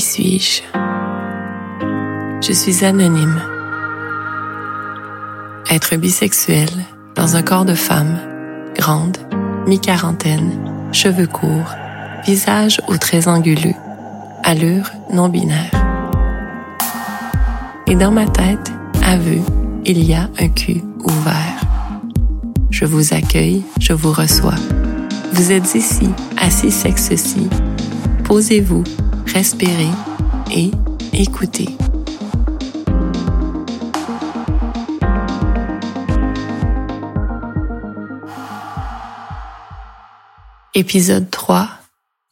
Suis-je? Je suis anonyme. Être bisexuel dans un corps de femme, grande, mi-quarantaine, cheveux courts, visage aux traits anguleux, allure non binaire. Et dans ma tête, aveu, il y a un cul ouvert. Je vous accueille, je vous reçois. Vous êtes ici, assis sexe-ci. Posez-vous, respirez et écoutez. Épisode 3.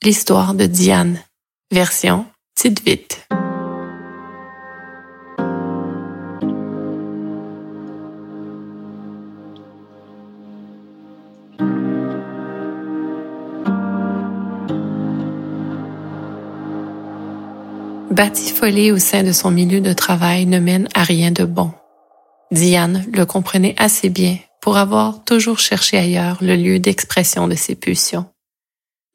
L'histoire de Diane. Version Tite vite. Batifolé au sein de son milieu de travail ne mène à rien de bon. Diane le comprenait assez bien pour avoir toujours cherché ailleurs le lieu d'expression de ses pulsions.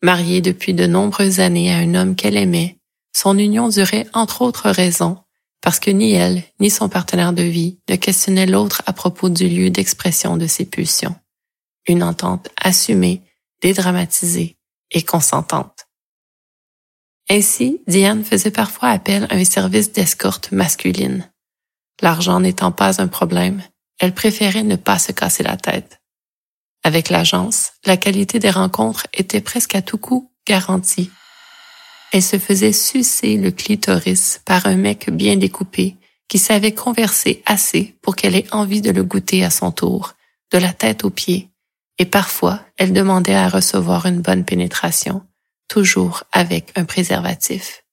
Mariée depuis de nombreuses années à un homme qu'elle aimait, son union durait entre autres raisons parce que ni elle ni son partenaire de vie ne questionnaient l'autre à propos du lieu d'expression de ses pulsions. Une entente assumée, dédramatisée et consentante. Ainsi, Diane faisait parfois appel à un service d'escorte masculine. L'argent n'étant pas un problème, elle préférait ne pas se casser la tête. Avec l'agence, la qualité des rencontres était presque à tout coup garantie. Elle se faisait sucer le clitoris par un mec bien découpé qui savait converser assez pour qu'elle ait envie de le goûter à son tour, de la tête aux pieds, et parfois elle demandait à recevoir une bonne pénétration, toujours avec un préservatif.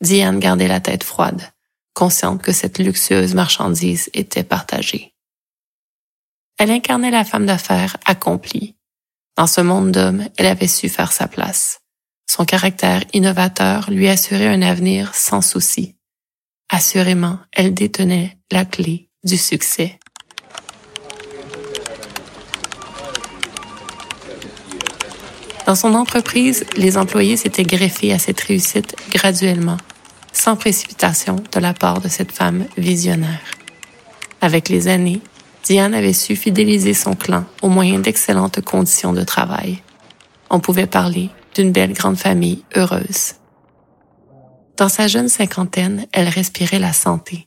Diane gardait la tête froide, consciente que cette luxueuse marchandise était partagée. Elle incarnait la femme d'affaires accomplie. Dans ce monde d'hommes, elle avait su faire sa place. Son caractère innovateur lui assurait un avenir sans souci. Assurément, elle détenait la clé du succès. Dans son entreprise, les employés s'étaient greffés à cette réussite graduellement, sans précipitation de la part de cette femme visionnaire. Avec les années, Diane avait su fidéliser son clan au moyen d'excellentes conditions de travail. On pouvait parler d'une belle grande famille heureuse. Dans sa jeune cinquantaine, elle respirait la santé.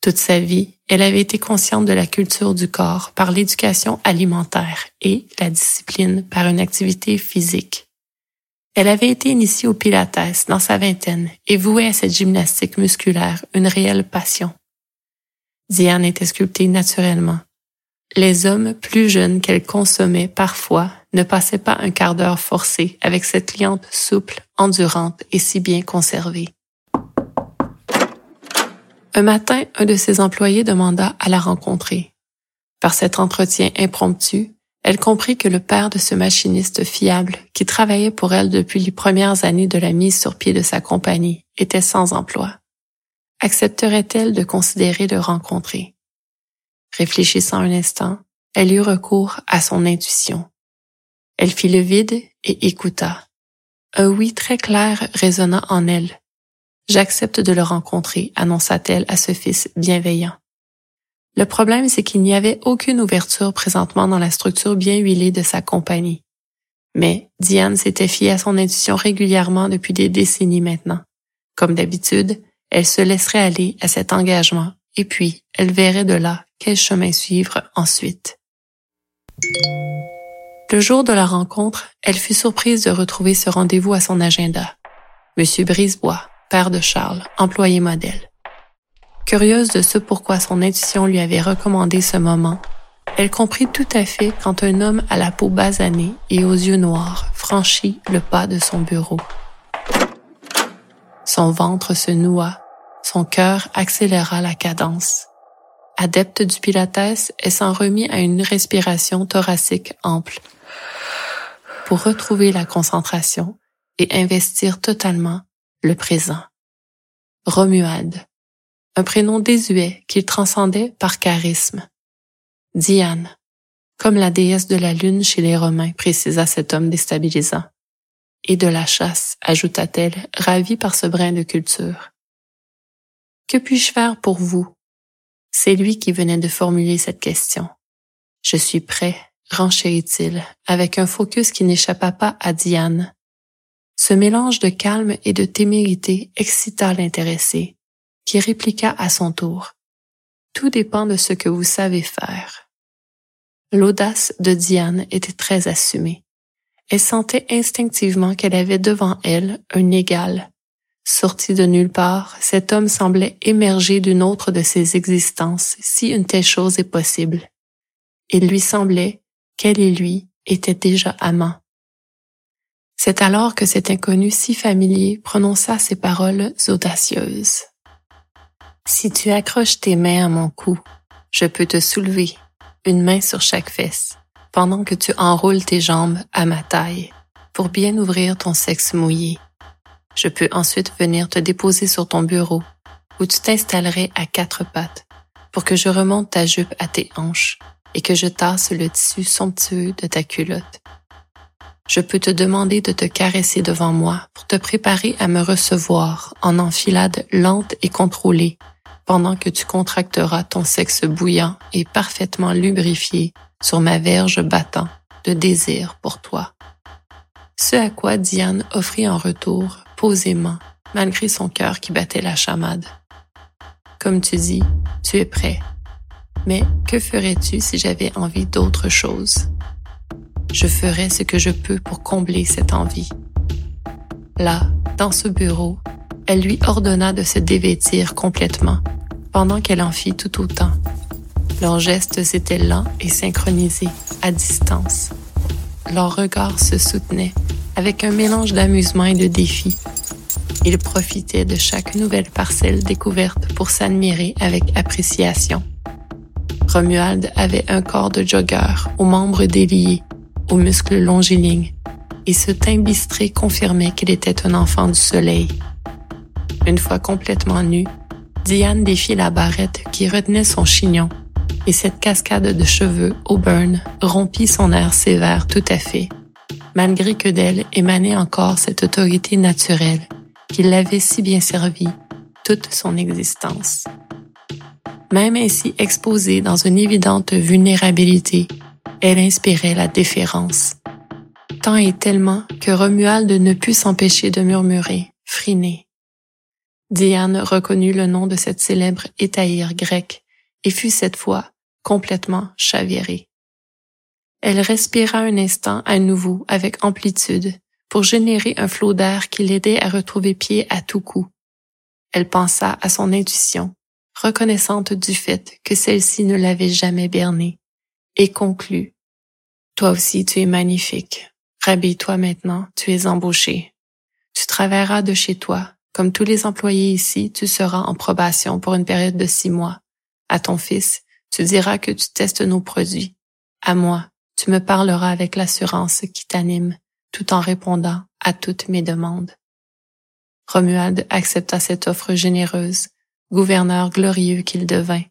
Toute sa vie, elle avait été consciente de la culture du corps par l'éducation alimentaire et la discipline par une activité physique. Elle avait été initiée au pilates dans sa vingtaine et vouait à cette gymnastique musculaire une réelle passion. Diane était sculptée naturellement. Les hommes plus jeunes qu'elle consommait parfois ne passaient pas un quart d'heure forcé avec cette cliente souple, endurante et si bien conservée. Un matin, un de ses employés demanda à la rencontrer. Par cet entretien impromptu, elle comprit que le père de ce machiniste fiable, qui travaillait pour elle depuis les premières années de la mise sur pied de sa compagnie, était sans emploi. Accepterait-elle de considérer de rencontrer? Réfléchissant un instant, elle eut recours à son intuition. Elle fit le vide et écouta. Un oui très clair résonna en elle, J'accepte de le rencontrer, annonça-t-elle à ce fils bienveillant. Le problème, c'est qu'il n'y avait aucune ouverture présentement dans la structure bien huilée de sa compagnie. Mais Diane s'était fiée à son intuition régulièrement depuis des décennies maintenant. Comme d'habitude, elle se laisserait aller à cet engagement et puis elle verrait de là quel chemin suivre ensuite. Le jour de la rencontre, elle fut surprise de retrouver ce rendez-vous à son agenda. Monsieur Brisebois, père de Charles, employé modèle. Curieuse de ce pourquoi son intuition lui avait recommandé ce moment, elle comprit tout à fait quand un homme à la peau basanée et aux yeux noirs franchit le pas de son bureau. Son ventre se noua, son cœur accéléra la cadence. Adepte du pilates, elle s'en remit à une respiration thoracique ample pour retrouver la concentration et investir totalement le présent. Romuald, un prénom désuet qu'il transcendait par charisme. Diane, comme la déesse de la lune chez les Romains, précisa cet homme déstabilisant. et de la chasse, ajouta-t-elle, ravie par ce brin de culture. Que puis-je faire pour vous? C'est lui qui venait de formuler cette question. Je suis prêt, renchérit-il, avec un focus qui n'échappa pas à Diane. Ce mélange de calme et de témérité excita l'intéressé, qui répliqua à son tour. Tout dépend de ce que vous savez faire. L'audace de Diane était très assumée. Elle sentait instinctivement qu'elle avait devant elle un égal. Sorti de nulle part, cet homme semblait émerger d'une autre de ses existences, si une telle chose est possible. Il lui semblait qu'elle et lui étaient déjà amants. C'est alors que cet inconnu si familier prononça ces paroles audacieuses. Si tu accroches tes mains à mon cou, je peux te soulever, une main sur chaque fesse, pendant que tu enroules tes jambes à ma taille, pour bien ouvrir ton sexe mouillé. Je peux ensuite venir te déposer sur ton bureau, où tu t'installerais à quatre pattes, pour que je remonte ta jupe à tes hanches et que je tasse le tissu somptueux de ta culotte. Je peux te demander de te caresser devant moi pour te préparer à me recevoir en enfilade lente et contrôlée pendant que tu contracteras ton sexe bouillant et parfaitement lubrifié sur ma verge battant de désir pour toi. Ce à quoi Diane offrit en retour, posément, malgré son cœur qui battait la chamade. Comme tu dis, tu es prêt. Mais que ferais-tu si j'avais envie d'autre chose? Je ferai ce que je peux pour combler cette envie. Là, dans ce bureau, elle lui ordonna de se dévêtir complètement, pendant qu'elle en fit tout autant. Leurs gestes étaient lents et synchronisés, à distance. Leurs regards se soutenaient, avec un mélange d'amusement et de défi. Ils profitaient de chaque nouvelle parcelle découverte pour s'admirer avec appréciation. Romuald avait un corps de jogger, aux membres déliés, aux muscles longilignes, et ce teint bistré confirmait qu'il était un enfant du soleil. Une fois complètement nu, Diane défit la barrette qui retenait son chignon, et cette cascade de cheveux auburn rompit son air sévère tout à fait, malgré que d'elle émanait encore cette autorité naturelle qui l'avait si bien servi toute son existence. Même ainsi exposée dans une évidente vulnérabilité, elle inspirait la déférence. Tant et tellement que Romuald ne put s'empêcher de murmurer, friné. Diane reconnut le nom de cette célèbre étaïre grecque et fut cette fois complètement chavirée. Elle respira un instant à nouveau avec amplitude pour générer un flot d'air qui l'aidait à retrouver pied à tout coup. Elle pensa à son intuition, reconnaissante du fait que celle-ci ne l'avait jamais bernée, et conclut. Toi aussi tu es magnifique. Rhabille-toi maintenant, tu es embauché. Tu travailleras de chez toi. Comme tous les employés ici, tu seras en probation pour une période de six mois. À ton fils, tu diras que tu testes nos produits. À moi, tu me parleras avec l'assurance qui t'anime, tout en répondant à toutes mes demandes. Romuald accepta cette offre généreuse, gouverneur glorieux qu'il devint,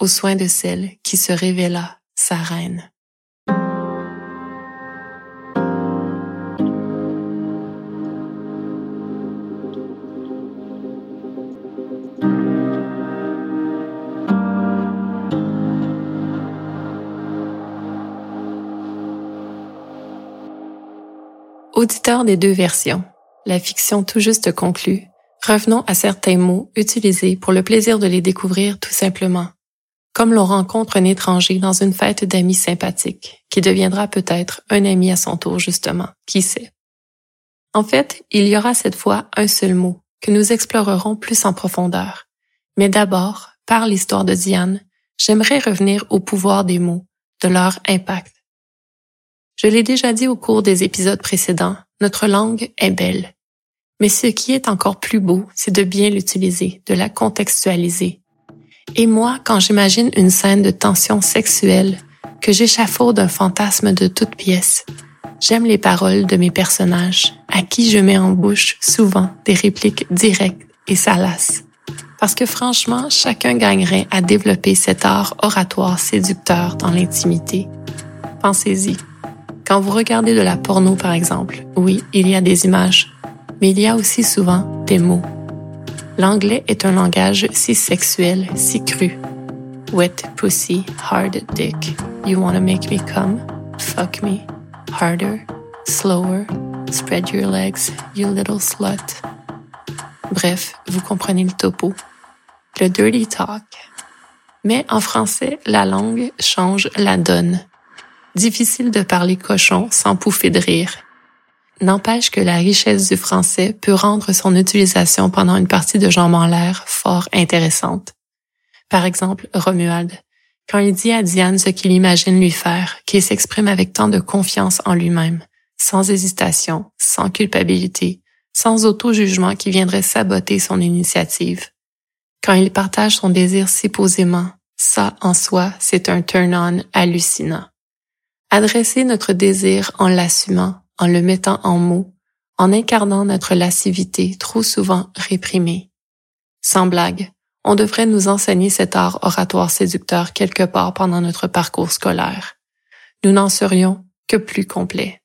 aux soins de celle qui se révéla sa reine. Auditeur des deux versions, la fiction tout juste conclue, revenons à certains mots utilisés pour le plaisir de les découvrir tout simplement. Comme l'on rencontre un étranger dans une fête d'amis sympathiques, qui deviendra peut-être un ami à son tour justement, qui sait? En fait, il y aura cette fois un seul mot que nous explorerons plus en profondeur. Mais d'abord, par l'histoire de Diane, j'aimerais revenir au pouvoir des mots, de leur impact je l'ai déjà dit au cours des épisodes précédents, notre langue est belle. Mais ce qui est encore plus beau, c'est de bien l'utiliser, de la contextualiser. Et moi, quand j'imagine une scène de tension sexuelle, que j'échafaude un fantasme de toute pièce, j'aime les paroles de mes personnages, à qui je mets en bouche souvent des répliques directes et salaces. Parce que franchement, chacun gagnerait à développer cet art oratoire séducteur dans l'intimité. Pensez-y Quand vous regardez de la porno, par exemple, oui, il y a des images, mais il y a aussi souvent des mots. L'anglais est un langage si sexuel, si cru. Wet pussy, hard dick. You wanna make me come? Fuck me. Harder, slower. Spread your legs, you little slut. Bref, vous comprenez le topo. Le dirty talk. Mais en français, la langue change la donne. Difficile de parler cochon sans pouffer de rire. N'empêche que la richesse du français peut rendre son utilisation pendant une partie de jambes en l'air fort intéressante. Par exemple, Romuald, quand il dit à Diane ce qu'il imagine lui faire, qu'il s'exprime avec tant de confiance en lui-même, sans hésitation, sans culpabilité, sans auto-jugement qui viendrait saboter son initiative. Quand il partage son désir si posément, ça en soi, c'est un turn-on hallucinant. Adresser notre désir en l'assumant, en le mettant en mots, en incarnant notre lascivité trop souvent réprimée. Sans blague, on devrait nous enseigner cet art oratoire séducteur quelque part pendant notre parcours scolaire. Nous n'en serions que plus complets.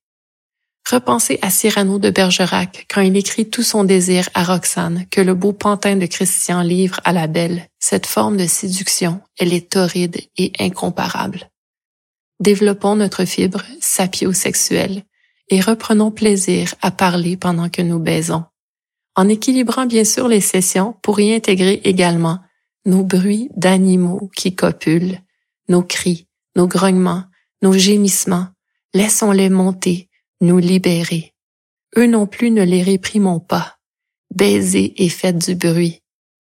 Repensez à Cyrano de Bergerac quand il écrit tout son désir à Roxane que le beau pantin de Christian livre à la belle. Cette forme de séduction, elle est torride et incomparable. Développons notre fibre sapiosexuelle et reprenons plaisir à parler pendant que nous baisons. En équilibrant bien sûr les sessions pour y intégrer également nos bruits d'animaux qui copulent, nos cris, nos grognements, nos gémissements. Laissons-les monter nous libérer. Eux non plus ne les réprimons pas. Baisez et faites du bruit.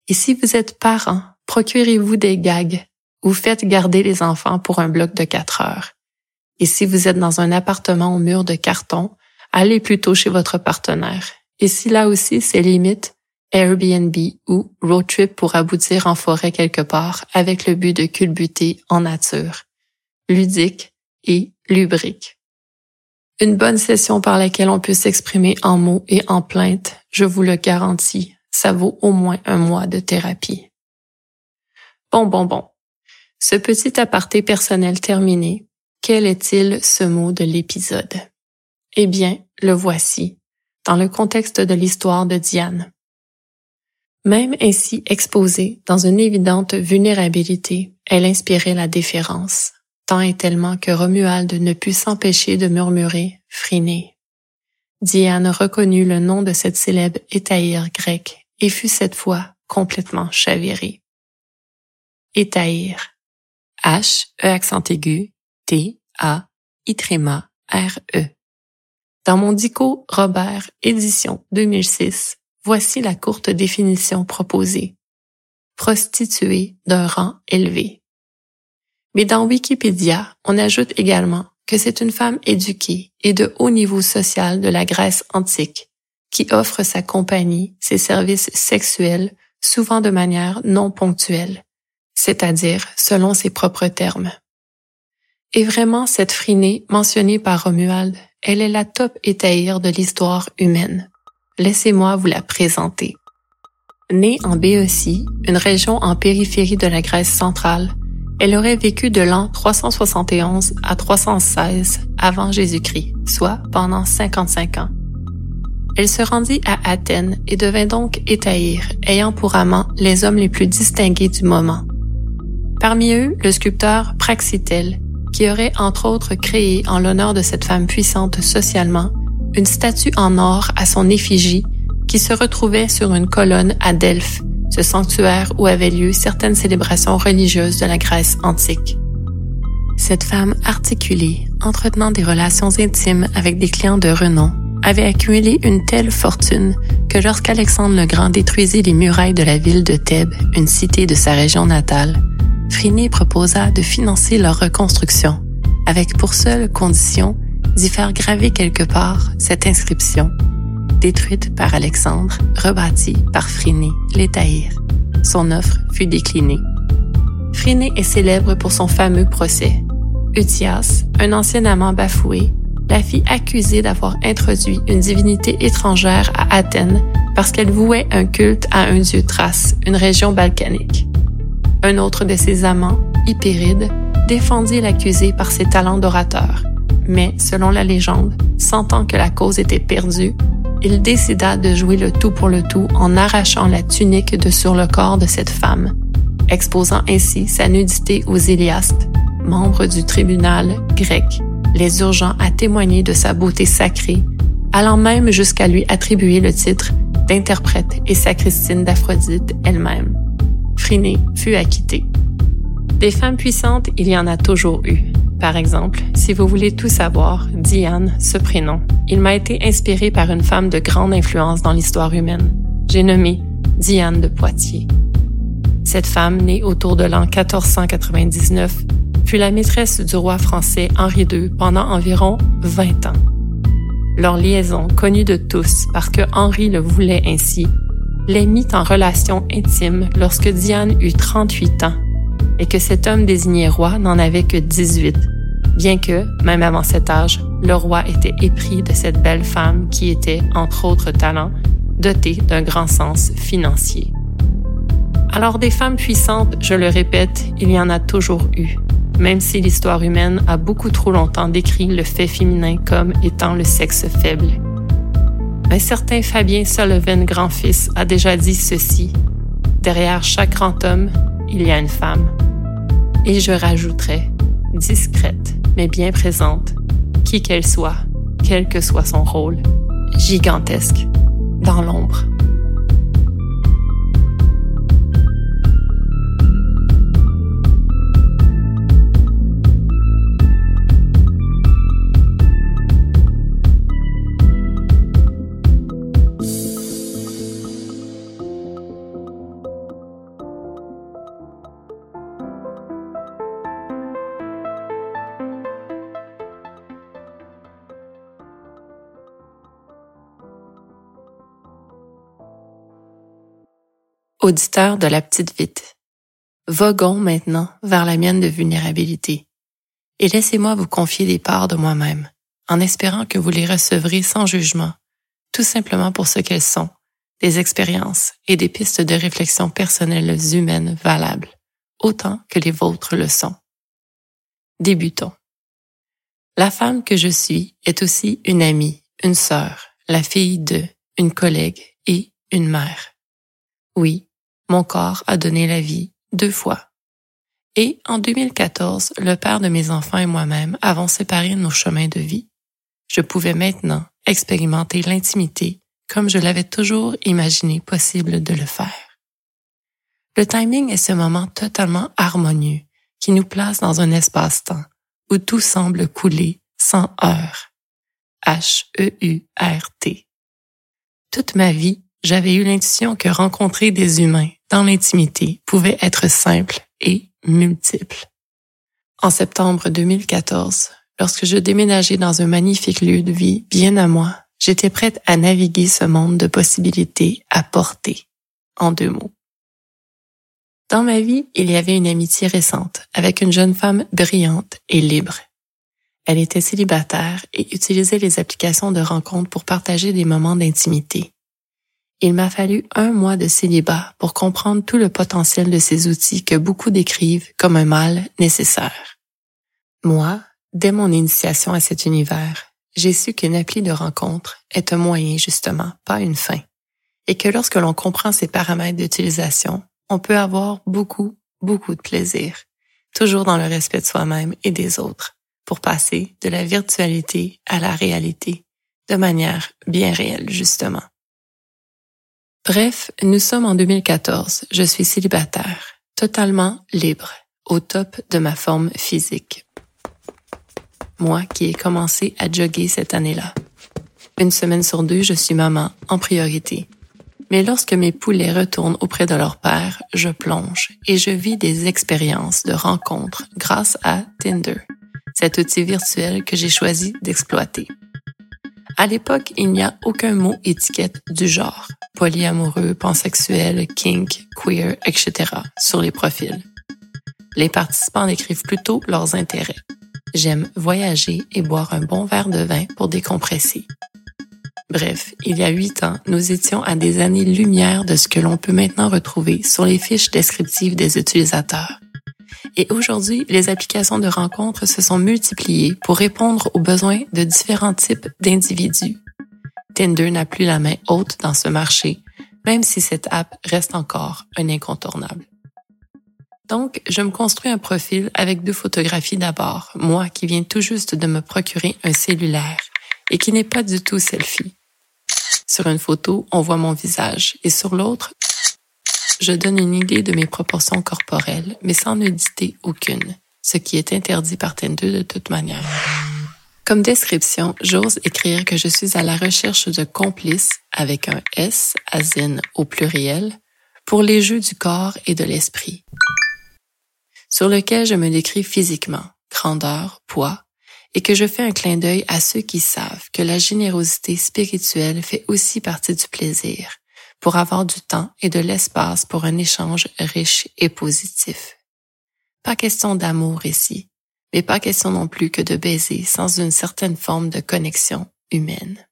Et si vous êtes parents, procurez-vous des gags ou faites garder les enfants pour un bloc de quatre heures. Et si vous êtes dans un appartement au mur de carton, allez plutôt chez votre partenaire. Et si là aussi c'est limite, Airbnb ou road trip pour aboutir en forêt quelque part avec le but de culbuter en nature. Ludique et lubrique. Une bonne session par laquelle on peut s'exprimer en mots et en plaintes, je vous le garantis, ça vaut au moins un mois de thérapie. Bon, bon, bon. Ce petit aparté personnel terminé, quel est-il ce mot de l'épisode? Eh bien, le voici, dans le contexte de l'histoire de Diane. Même ainsi exposée dans une évidente vulnérabilité, elle inspirait la déférence, tant et tellement que Romuald ne put s'empêcher de murmurer Phryné. Diane reconnut le nom de cette célèbre étaïre grecque et fut cette fois complètement chavirée. Étaïre. H, E accent aigu, T, A, I tréma, R, E. Dans mon dico Robert, édition 2006, voici la courte définition proposée. Prostituée d'un rang élevé. Mais dans Wikipédia, on ajoute également que c'est une femme éduquée et de haut niveau social de la Grèce antique qui offre sa compagnie, ses services sexuels, souvent de manière non ponctuelle, c'est-à-dire selon ses propres termes. Et vraiment, cette frinée mentionnée par Romuald, elle est la top étaïre de l'histoire humaine. Laissez-moi vous la présenter. Née en Béotie, une région en périphérie de la Grèce centrale, elle aurait vécu de l'an 371 à 316 avant Jésus-Christ, soit pendant 55 ans. Elle se rendit à Athènes et devint donc Étaïre, ayant pour amant les hommes les plus distingués du moment. Parmi eux, le sculpteur Praxitèle, qui aurait entre autres créé en l'honneur de cette femme puissante socialement une statue en or à son effigie qui se retrouvait sur une colonne à Delphes, ce sanctuaire où avaient lieu certaines célébrations religieuses de la Grèce antique. Cette femme articulée, entretenant des relations intimes avec des clients de renom, avait accumulé une telle fortune que lorsqu'Alexandre le Grand détruisit les murailles de la ville de Thèbes, une cité de sa région natale, Phryné proposa de financer leur reconstruction, avec pour seule condition d'y faire graver quelque part cette inscription détruite par Alexandre, rebâtie par Phryné, l'Étaïr. Son offre fut déclinée. Phryné est célèbre pour son fameux procès. Utias, un ancien amant bafoué, la fit accuser d'avoir introduit une divinité étrangère à Athènes parce qu'elle vouait un culte à un dieu Thrace, une région balkanique. Un autre de ses amants, Hypéride, défendit l'accusé par ses talents d'orateur, Mais, selon la légende, sentant que la cause était perdue, il décida de jouer le tout pour le tout en arrachant la tunique de sur le corps de cette femme, exposant ainsi sa nudité aux Iliastes, membres du tribunal grec, les urgeant à témoigner de sa beauté sacrée, allant même jusqu'à lui attribuer le titre d'interprète et sacristine d'Aphrodite elle-même. Phryné fut acquittée. Des femmes puissantes, il y en a toujours eu. Par exemple, si vous voulez tout savoir, Diane, ce prénom, il m'a été inspiré par une femme de grande influence dans l'histoire humaine. J'ai nommé Diane de Poitiers. Cette femme, née autour de l'an 1499, fut la maîtresse du roi français Henri II pendant environ 20 ans. Leur liaison, connue de tous parce que Henri le voulait ainsi, les mit en relation intime lorsque Diane eut 38 ans et que cet homme désigné roi n'en avait que 18, bien que, même avant cet âge, le roi était épris de cette belle femme qui était, entre autres talents, dotée d'un grand sens financier. Alors des femmes puissantes, je le répète, il y en a toujours eu, même si l'histoire humaine a beaucoup trop longtemps décrit le fait féminin comme étant le sexe faible. Un certain Fabien Sullivan grand-fils a déjà dit ceci. Derrière chaque grand homme, il y a une femme. Et je rajouterai, discrète, mais bien présente, qui qu'elle soit, quel que soit son rôle, gigantesque, dans l'ombre. Auditeur de la petite vite. Voguons maintenant vers la mienne de vulnérabilité. Et laissez-moi vous confier des parts de moi-même, en espérant que vous les recevrez sans jugement, tout simplement pour ce qu'elles sont, des expériences et des pistes de réflexion personnelles humaines valables, autant que les vôtres le sont. Débutons. La femme que je suis est aussi une amie, une sœur, la fille de, une collègue et une mère. Oui, mon corps a donné la vie deux fois. Et en 2014, le père de mes enfants et moi-même avons séparé nos chemins de vie. Je pouvais maintenant expérimenter l'intimité comme je l'avais toujours imaginé possible de le faire. Le timing est ce moment totalement harmonieux qui nous place dans un espace-temps où tout semble couler sans heurts. H-E-U-R-T. Toute ma vie, j'avais eu l'intuition que rencontrer des humains dans l'intimité pouvait être simple et multiple. En septembre 2014, lorsque je déménageais dans un magnifique lieu de vie bien à moi, j'étais prête à naviguer ce monde de possibilités à porter, en deux mots. Dans ma vie, il y avait une amitié récente avec une jeune femme brillante et libre. Elle était célibataire et utilisait les applications de rencontres pour partager des moments d'intimité. Il m'a fallu un mois de célibat pour comprendre tout le potentiel de ces outils que beaucoup décrivent comme un mal nécessaire. Moi, dès mon initiation à cet univers, j'ai su qu'une appli de rencontre est un moyen justement, pas une fin, et que lorsque l'on comprend ces paramètres d'utilisation, on peut avoir beaucoup, beaucoup de plaisir, toujours dans le respect de soi-même et des autres, pour passer de la virtualité à la réalité, de manière bien réelle justement. Bref, nous sommes en 2014. Je suis célibataire, totalement libre, au top de ma forme physique. Moi qui ai commencé à jogger cette année-là. Une semaine sur deux, je suis maman en priorité. Mais lorsque mes poulets retournent auprès de leur père, je plonge et je vis des expériences de rencontres grâce à Tinder, cet outil virtuel que j'ai choisi d'exploiter. À l'époque, il n'y a aucun mot étiquette du genre, polyamoureux, pansexuel, kink, queer, etc. sur les profils. Les participants décrivent plutôt leurs intérêts. J'aime voyager et boire un bon verre de vin pour décompresser. Bref, il y a huit ans, nous étions à des années-lumière de ce que l'on peut maintenant retrouver sur les fiches descriptives des utilisateurs. Et aujourd'hui, les applications de rencontres se sont multipliées pour répondre aux besoins de différents types d'individus. Tinder n'a plus la main haute dans ce marché, même si cette app reste encore un incontournable. Donc, je me construis un profil avec deux photographies d'abord, moi qui viens tout juste de me procurer un cellulaire et qui n'est pas du tout selfie. Sur une photo, on voit mon visage et sur l'autre, je donne une idée de mes proportions corporelles, mais sans nudité aucune, ce qui est interdit par Tinder de toute manière. Comme description, j'ose écrire que je suis à la recherche de complices avec un S, asine au pluriel, pour les jeux du corps et de l'esprit, sur lequel je me décris physiquement, grandeur, poids, et que je fais un clin d'œil à ceux qui savent que la générosité spirituelle fait aussi partie du plaisir, pour avoir du temps et de l'espace pour un échange riche et positif. Pas question d'amour ici, mais pas question non plus que de baiser sans une certaine forme de connexion humaine.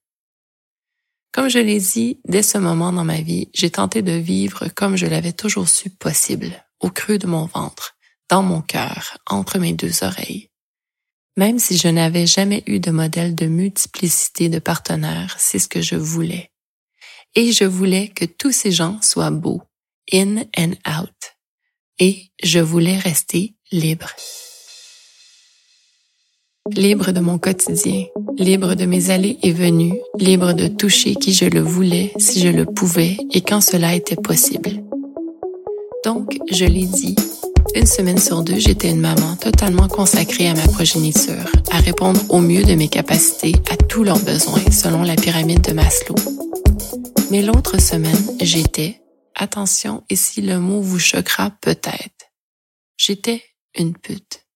Comme je l'ai dit, dès ce moment dans ma vie, j'ai tenté de vivre comme je l'avais toujours su possible, au creux de mon ventre, dans mon cœur, entre mes deux oreilles. Même si je n'avais jamais eu de modèle de multiplicité de partenaires, c'est ce que je voulais et je voulais que tous ces gens soient beaux, in and out. Et je voulais rester libre. Libre de mon quotidien, libre de mes allées et venues, libre de toucher qui je le voulais, si je le pouvais et quand cela était possible. Donc, je l'ai dit, une semaine sur deux, j'étais une maman totalement consacrée à ma progéniture, à répondre au mieux de mes capacités à tous leurs besoins selon la pyramide de Maslow. Mais l'autre semaine, j'étais, attention, et si le mot vous choquera peut-être, j'étais une pute.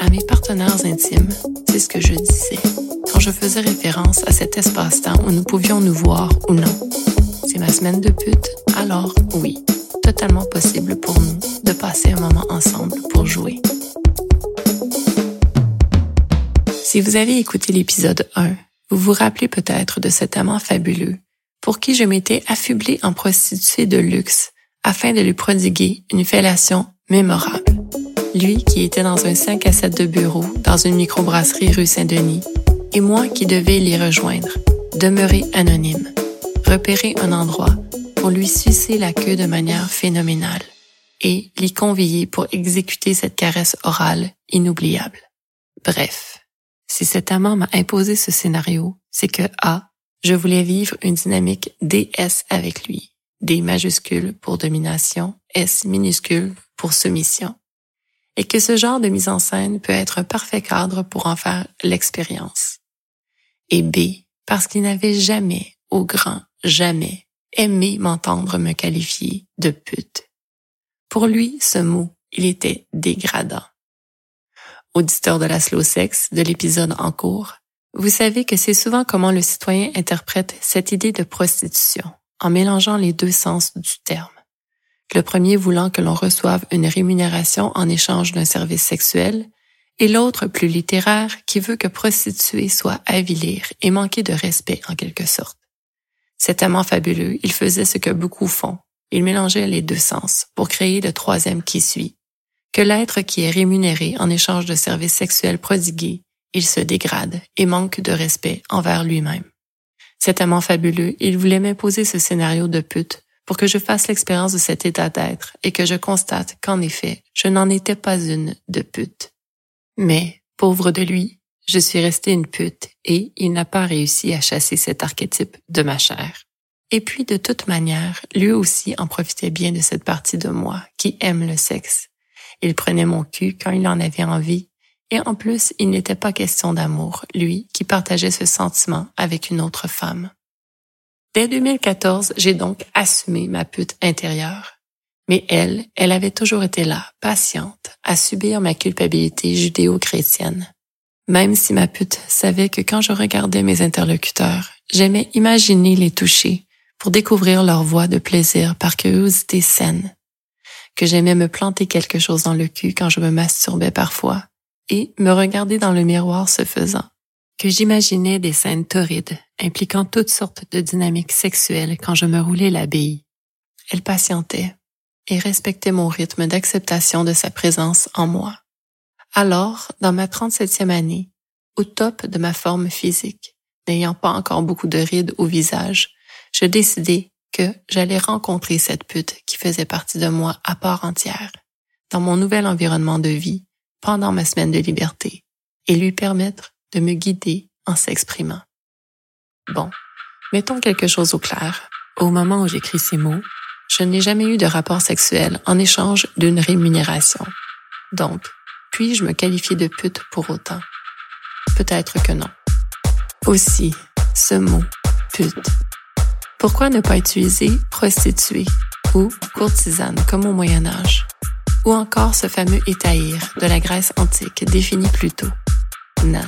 À mes partenaires intimes, c'est ce que je disais quand je faisais référence à cet espace-temps où nous pouvions nous voir ou non. C'est ma semaine de pute, alors oui, totalement possible pour nous de passer un moment ensemble pour jouer. Si vous avez écouté l'épisode 1, vous vous rappelez peut-être de cet amant fabuleux pour qui je m'étais affublée en prostituée de luxe afin de lui prodiguer une fellation mémorable. Lui qui était dans un 5 à 7 de bureau dans une microbrasserie rue Saint-Denis et moi qui devais l'y rejoindre, demeurer anonyme, repérer un endroit pour lui sucer la queue de manière phénoménale et l'y convier pour exécuter cette caresse orale inoubliable. Bref, si cet amant m'a imposé ce scénario, c'est que A, je voulais vivre une dynamique DS avec lui. D majuscule pour domination, S minuscule pour soumission. Et que ce genre de mise en scène peut être un parfait cadre pour en faire l'expérience. Et B, parce qu'il n'avait jamais, au grand jamais, aimé m'entendre me qualifier de pute. Pour lui, ce mot, il était dégradant. Auditeur de la slow sex de l'épisode en cours, vous savez que c'est souvent comment le citoyen interprète cette idée de prostitution, en mélangeant les deux sens du terme. Le premier voulant que l'on reçoive une rémunération en échange d'un service sexuel, et l'autre plus littéraire qui veut que prostituer soit avilir et manquer de respect en quelque sorte. Cet amant fabuleux, il faisait ce que beaucoup font. Il mélangeait les deux sens pour créer le troisième qui suit. Que l'être qui est rémunéré en échange de services sexuels prodigués il se dégrade et manque de respect envers lui-même. Cet amant fabuleux, il voulait m'imposer ce scénario de pute pour que je fasse l'expérience de cet état d'être et que je constate qu'en effet, je n'en étais pas une de pute. Mais, pauvre de lui, je suis restée une pute et il n'a pas réussi à chasser cet archétype de ma chair. Et puis, de toute manière, lui aussi en profitait bien de cette partie de moi qui aime le sexe. Il prenait mon cul quand il en avait envie et en plus, il n'était pas question d'amour, lui, qui partageait ce sentiment avec une autre femme. Dès 2014, j'ai donc assumé ma pute intérieure. Mais elle, elle avait toujours été là, patiente, à subir ma culpabilité judéo-chrétienne. Même si ma pute savait que quand je regardais mes interlocuteurs, j'aimais imaginer les toucher pour découvrir leur voix de plaisir par curiosité saine, que j'aimais me planter quelque chose dans le cul quand je me masturbais parfois, et me regarder dans le miroir ce faisant, que j'imaginais des scènes torrides impliquant toutes sortes de dynamiques sexuelles quand je me roulais la bille. Elle patientait, et respecter mon rythme d'acceptation de sa présence en moi. Alors, dans ma 37e année, au top de ma forme physique, n'ayant pas encore beaucoup de rides au visage, je décidai que j'allais rencontrer cette pute qui faisait partie de moi à part entière, dans mon nouvel environnement de vie, pendant ma semaine de liberté, et lui permettre de me guider en s'exprimant. Bon, mettons quelque chose au clair. Au moment où j'écris ces mots, je n'ai jamais eu de rapport sexuel en échange d'une rémunération. Donc, puis-je me qualifier de pute pour autant? Peut-être que non. Aussi, ce mot, pute. Pourquoi ne pas utiliser prostituée ou courtisane comme au Moyen Âge? Ou encore ce fameux étaïr de la Grèce antique défini plus tôt? Na,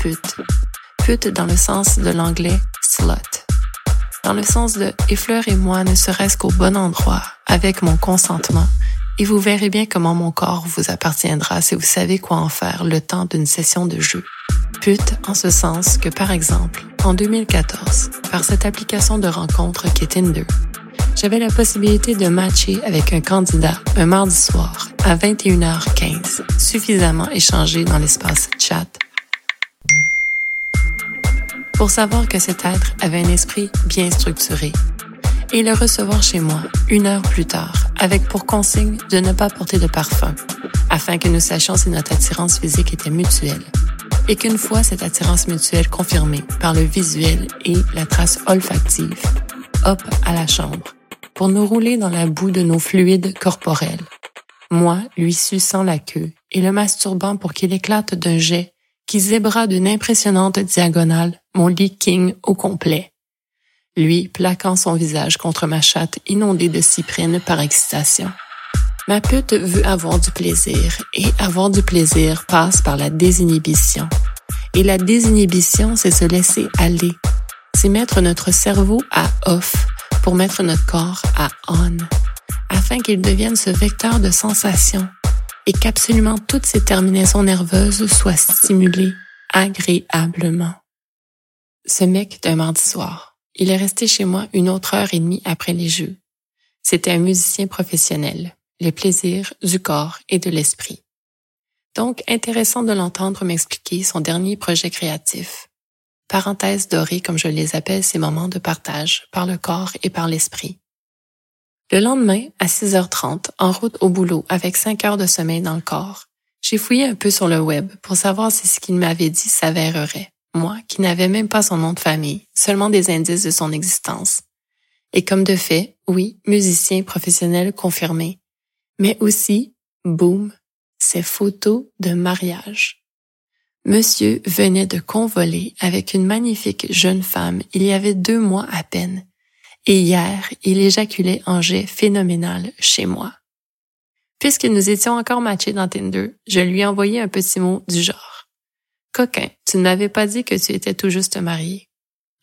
pute. Pute dans le sens de l'anglais slut. Dans le sens de effleurez-moi ne serait-ce qu'au bon endroit, avec mon consentement, et vous verrez bien comment mon corps vous appartiendra si vous savez quoi en faire le temps d'une session de jeu. Pute en ce sens que, par exemple, en 2014, par cette application de rencontre qui est Tinder, j'avais la possibilité de matcher avec un candidat un mardi soir à 21h15, suffisamment échangé dans l'espace chat pour savoir que cet être avait un esprit bien structuré et le recevoir chez moi une heure plus tard avec pour consigne de ne pas porter de parfum afin que nous sachions si notre attirance physique était mutuelle et qu'une fois cette attirance mutuelle confirmée par le visuel et la trace olfactive, hop à la chambre pour nous rouler dans la boue de nos fluides corporels. Moi, lui suçant la queue et le masturbant pour qu'il éclate d'un jet qui zébra d'une impressionnante diagonale mon lit king au complet. Lui plaquant son visage contre ma chatte inondée de cyprine par excitation. Ma pute veut avoir du plaisir et avoir du plaisir passe par la désinhibition. Et la désinhibition, c'est se laisser aller. C'est mettre notre cerveau à off pour mettre notre corps à on, afin qu'il devienne ce vecteur de sensations et qu'absolument toutes ces terminaisons nerveuses soient stimulées agréablement. Ce mec d'un mardi soir, il est resté chez moi une autre heure et demie après les jeux. C'était un musicien professionnel les plaisirs du corps et de l'esprit. Donc, intéressant de l'entendre m'expliquer son dernier projet créatif. Parenthèse dorée comme je les appelle ces moments de partage par le corps et par l'esprit. Le lendemain, à 6h30, en route au boulot avec 5 heures de sommeil dans le corps, j'ai fouillé un peu sur le web pour savoir si ce qu'il m'avait dit s'avérerait. Moi, qui n'avais même pas son nom de famille, seulement des indices de son existence. Et comme de fait, oui, musicien professionnel confirmé, mais aussi, boum, ses photos de mariage. Monsieur venait de convoler avec une magnifique jeune femme il y avait deux mois à peine, et hier il éjaculait en jet phénoménal chez moi. Puisque nous étions encore matchés dans Tinder, je lui ai un petit mot du genre. Coquin, tu ne m'avais pas dit que tu étais tout juste marié.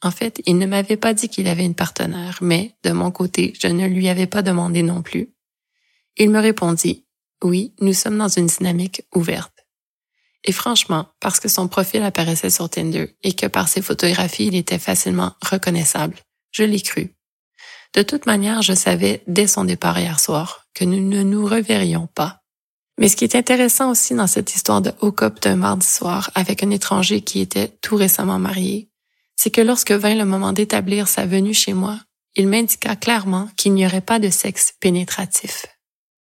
En fait, il ne m'avait pas dit qu'il avait une partenaire, mais, de mon côté, je ne lui avais pas demandé non plus. Il me répondit, oui, nous sommes dans une dynamique ouverte. Et franchement, parce que son profil apparaissait sur Tinder et que par ses photographies il était facilement reconnaissable, je l'ai cru. De toute manière, je savais dès son départ hier soir que nous ne nous reverrions pas. Mais ce qui est intéressant aussi dans cette histoire de haut d'un mardi soir avec un étranger qui était tout récemment marié, c'est que lorsque vint le moment d'établir sa venue chez moi, il m'indiqua clairement qu'il n'y aurait pas de sexe pénétratif.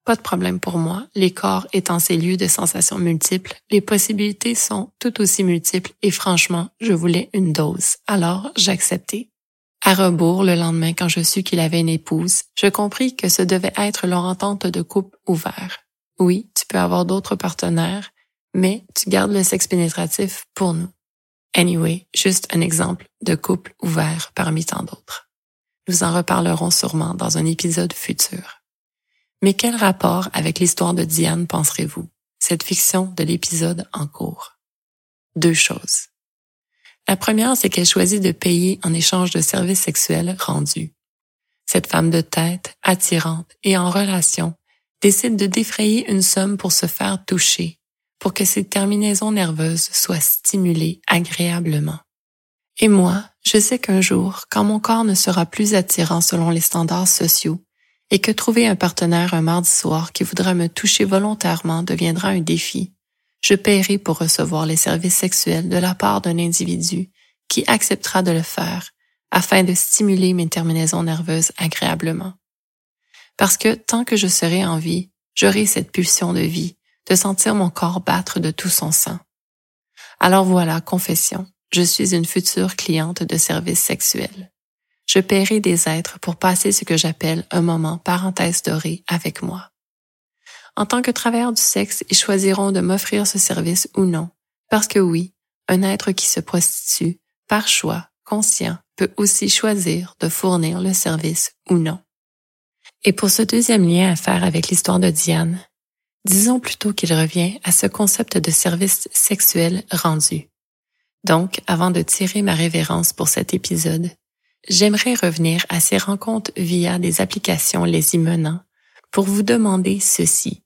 Pas de problème pour moi, les corps étant ces lieux de sensations multiples, les possibilités sont tout aussi multiples et franchement, je voulais une dose, alors j'acceptais. À rebours, le lendemain, quand je sus qu'il avait une épouse, je compris que ce devait être leur entente de couple ouvert. Oui, tu peux avoir d'autres partenaires, mais tu gardes le sexe pénétratif pour nous. Anyway, juste un exemple de couple ouvert parmi tant d'autres. Nous en reparlerons sûrement dans un épisode futur. Mais quel rapport avec l'histoire de Diane penserez-vous, cette fiction de l'épisode en cours? Deux choses. La première, c'est qu'elle choisit de payer en échange de services sexuels rendus. Cette femme de tête, attirante et en relation, décide de défrayer une somme pour se faire toucher, pour que ses terminaisons nerveuses soient stimulées agréablement. Et moi, je sais qu'un jour, quand mon corps ne sera plus attirant selon les standards sociaux, et que trouver un partenaire un mardi soir qui voudra me toucher volontairement deviendra un défi, je paierai pour recevoir les services sexuels de la part d'un individu qui acceptera de le faire afin de stimuler mes terminaisons nerveuses agréablement. Parce que tant que je serai en vie, j'aurai cette pulsion de vie, de sentir mon corps battre de tout son sang. Alors voilà, confession, je suis une future cliente de services sexuels. Je paierai des êtres pour passer ce que j'appelle un moment parenthèse doré avec moi. En tant que travailleur du sexe, ils choisiront de m'offrir ce service ou non, parce que oui, un être qui se prostitue, par choix, conscient, peut aussi choisir de fournir le service ou non. Et pour ce deuxième lien à faire avec l'histoire de Diane, disons plutôt qu'il revient à ce concept de service sexuel rendu. Donc, avant de tirer ma révérence pour cet épisode, j'aimerais revenir à ces rencontres via des applications les y menant pour vous demander ceci.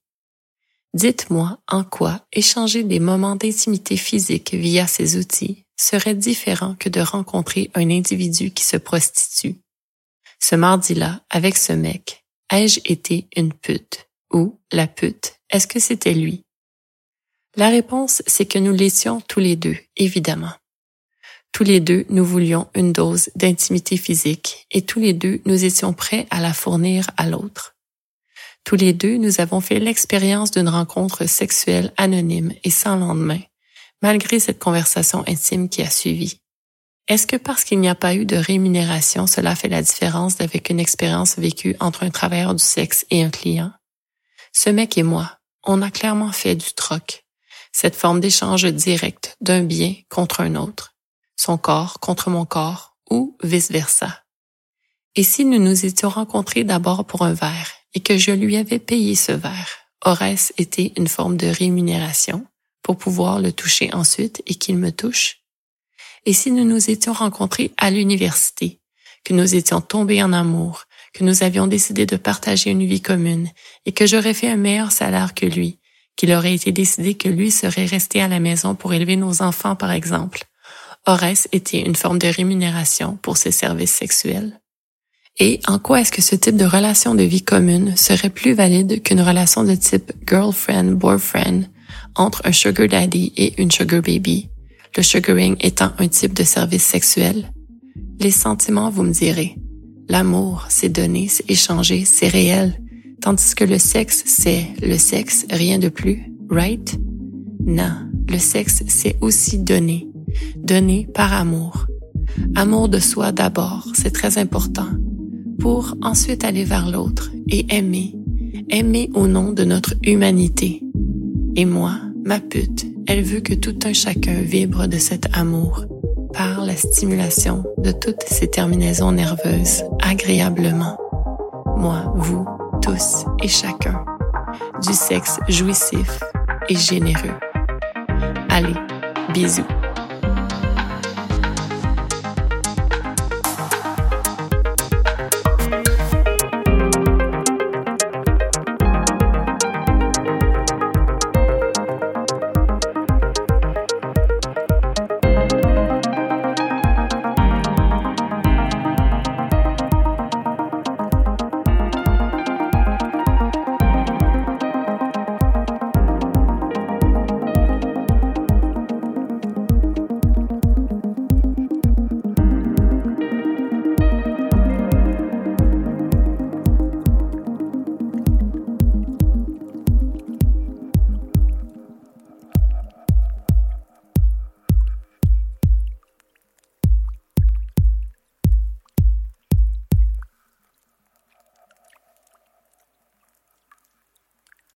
Dites-moi en quoi échanger des moments d'intimité physique via ces outils serait différent que de rencontrer un individu qui se prostitue. Ce mardi-là, avec ce mec, ai-je été une pute? Ou la pute, est-ce que c'était lui? La réponse, c'est que nous l'étions tous les deux, évidemment. Tous les deux, nous voulions une dose d'intimité physique et tous les deux, nous étions prêts à la fournir à l'autre. Tous les deux, nous avons fait l'expérience d'une rencontre sexuelle anonyme et sans lendemain, malgré cette conversation intime qui a suivi. Est-ce que parce qu'il n'y a pas eu de rémunération, cela fait la différence avec une expérience vécue entre un travailleur du sexe et un client? Ce mec et moi, on a clairement fait du troc, cette forme d'échange direct d'un bien contre un autre, son corps contre mon corps ou vice-versa. Et si nous nous étions rencontrés d'abord pour un verre et que je lui avais payé ce verre, aurait-ce été une forme de rémunération? pour pouvoir le toucher ensuite et qu'il me touche? Et si nous nous étions rencontrés à l'université, que nous étions tombés en amour, que nous avions décidé de partager une vie commune et que j'aurais fait un meilleur salaire que lui, qu'il aurait été décidé que lui serait resté à la maison pour élever nos enfants, par exemple, aurait-ce été une forme de rémunération pour ses services sexuels? Et en quoi est-ce que ce type de relation de vie commune serait plus valide qu'une relation de type girlfriend-boyfriend entre un sugar daddy et une sugar baby, le sugaring étant un type de service sexuel. Les sentiments, vous me direz. L'amour, c'est donner, c'est échanger, c'est réel. Tandis que le sexe, c'est le sexe, rien de plus, right? Non, le sexe, c'est aussi donner. Donner par amour. Amour de soi d'abord, c'est très important. Pour ensuite aller vers l'autre et aimer. Aimer au nom de notre humanité. Et moi, ma pute, elle veut que tout un chacun vibre de cet amour par la stimulation de toutes ces terminaisons nerveuses agréablement. Moi, vous, tous et chacun. Du sexe jouissif et généreux. Allez, bisous.